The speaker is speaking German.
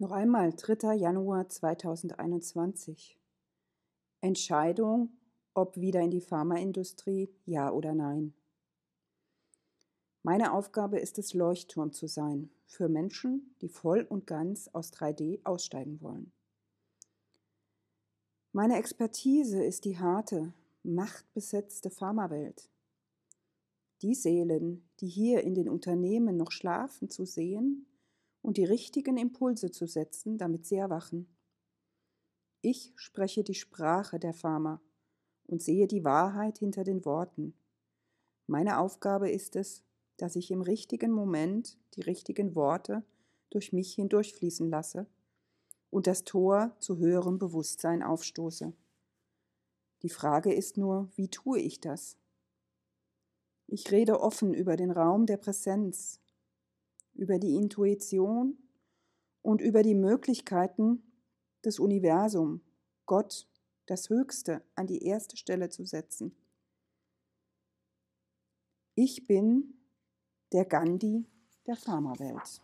Noch einmal 3. Januar 2021. Entscheidung, ob wieder in die Pharmaindustrie, ja oder nein. Meine Aufgabe ist es, Leuchtturm zu sein für Menschen, die voll und ganz aus 3D aussteigen wollen. Meine Expertise ist die harte, machtbesetzte Pharmawelt. Die Seelen, die hier in den Unternehmen noch schlafen, zu sehen und die richtigen Impulse zu setzen, damit sie erwachen. Ich spreche die Sprache der Pharma und sehe die Wahrheit hinter den Worten. Meine Aufgabe ist es, dass ich im richtigen Moment die richtigen Worte durch mich hindurchfließen lasse und das Tor zu höherem Bewusstsein aufstoße. Die Frage ist nur, wie tue ich das? Ich rede offen über den Raum der Präsenz, über die Intuition und über die Möglichkeiten des Universums, Gott, das Höchste, an die erste Stelle zu setzen. Ich bin der Gandhi der Pharmawelt.